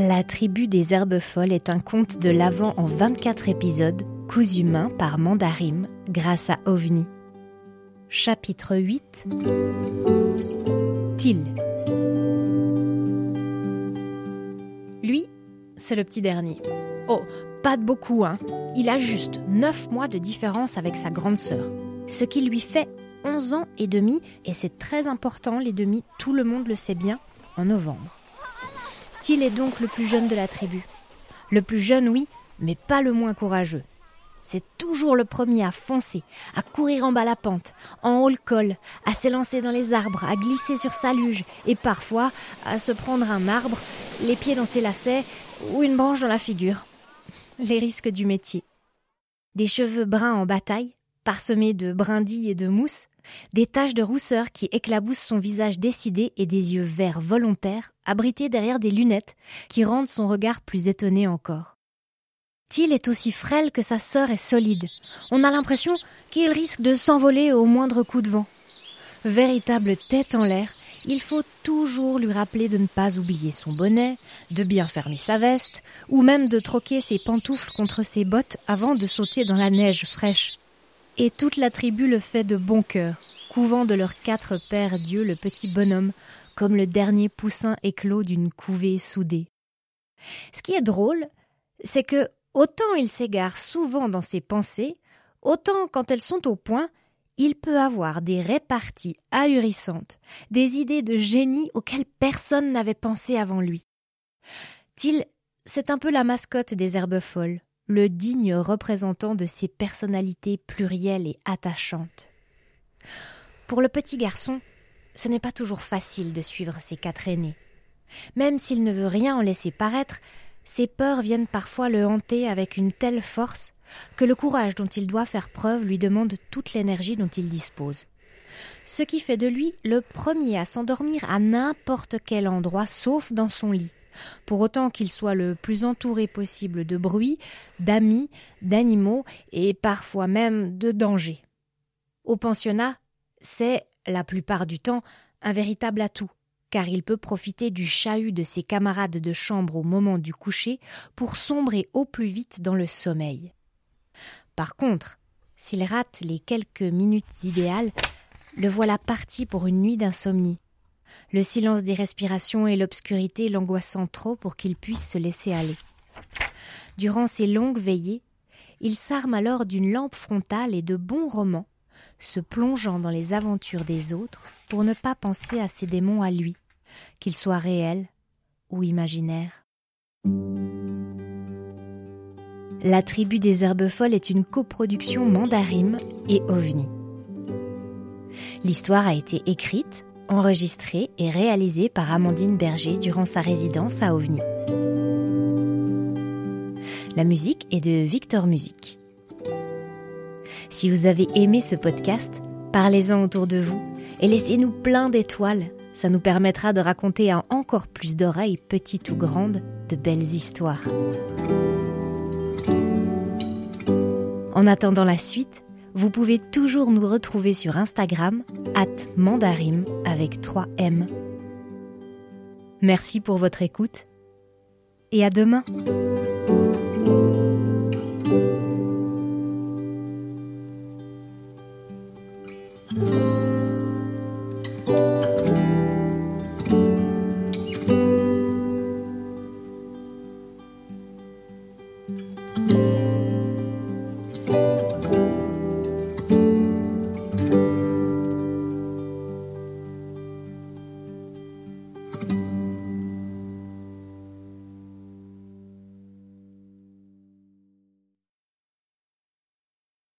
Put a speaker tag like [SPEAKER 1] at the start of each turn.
[SPEAKER 1] La tribu des herbes folles est un conte de l'Avent en 24 épisodes, cousu main par Mandarim grâce à OVNI. Chapitre 8 Til Lui, c'est le petit dernier. Oh, pas de beaucoup, hein. Il a juste 9 mois de différence avec sa grande sœur. Ce qui lui fait 11 ans et demi, et c'est très important, les demi, tout le monde le sait bien, en novembre. Till est donc le plus jeune de la tribu. Le plus jeune, oui, mais pas le moins courageux. C'est toujours le premier à foncer, à courir en bas la pente, en haut le col, à s'élancer dans les arbres, à glisser sur sa luge et parfois à se prendre un arbre, les pieds dans ses lacets ou une branche dans la figure. Les risques du métier. Des cheveux bruns en bataille, parsemés de brindilles et de mousse, des taches de rousseur qui éclaboussent son visage décidé et des yeux verts volontaires, abrités derrière des lunettes, qui rendent son regard plus étonné encore. Till est aussi frêle que sa sœur est solide. On a l'impression qu'il risque de s'envoler au moindre coup de vent. Véritable tête en l'air, il faut toujours lui rappeler de ne pas oublier son bonnet, de bien fermer sa veste, ou même de troquer ses pantoufles contre ses bottes avant de sauter dans la neige fraîche. Et toute la tribu le fait de bon cœur, couvant de leurs quatre pères dieux le petit bonhomme, comme le dernier poussin éclos d'une couvée soudée. Ce qui est drôle, c'est que, autant il s'égare souvent dans ses pensées, autant quand elles sont au point, il peut avoir des réparties ahurissantes, des idées de génie auxquelles personne n'avait pensé avant lui. Til, c'est un peu la mascotte des herbes folles le digne représentant de ces personnalités plurielles et attachantes. Pour le petit garçon, ce n'est pas toujours facile de suivre ses quatre aînés. Même s'il ne veut rien en laisser paraître, ses peurs viennent parfois le hanter avec une telle force que le courage dont il doit faire preuve lui demande toute l'énergie dont il dispose. Ce qui fait de lui le premier à s'endormir à n'importe quel endroit sauf dans son lit, pour autant qu'il soit le plus entouré possible de bruit, d'amis, d'animaux et parfois même de dangers. Au pensionnat, c'est, la plupart du temps, un véritable atout, car il peut profiter du chahut de ses camarades de chambre au moment du coucher pour sombrer au plus vite dans le sommeil. Par contre, s'il rate les quelques minutes idéales, le voilà parti pour une nuit d'insomnie, le silence des respirations et l'obscurité l'angoissant trop pour qu'il puisse se laisser aller. Durant ces longues veillées, il s'arme alors d'une lampe frontale et de bons romans, se plongeant dans les aventures des autres pour ne pas penser à ses démons à lui, qu'ils soient réels ou imaginaires. La tribu des herbes folles est une coproduction Mandarim et OVNI. L'histoire a été écrite, enregistré et réalisé par Amandine Berger durant sa résidence à OVNI. La musique est de Victor Music. Si vous avez aimé ce podcast, parlez-en autour de vous et laissez-nous plein d'étoiles. Ça nous permettra de raconter à encore plus d'oreilles, petites ou grandes, de belles histoires. En attendant la suite, vous pouvez toujours nous retrouver sur Instagram, at mandarim avec 3 M. Merci pour votre écoute et à demain!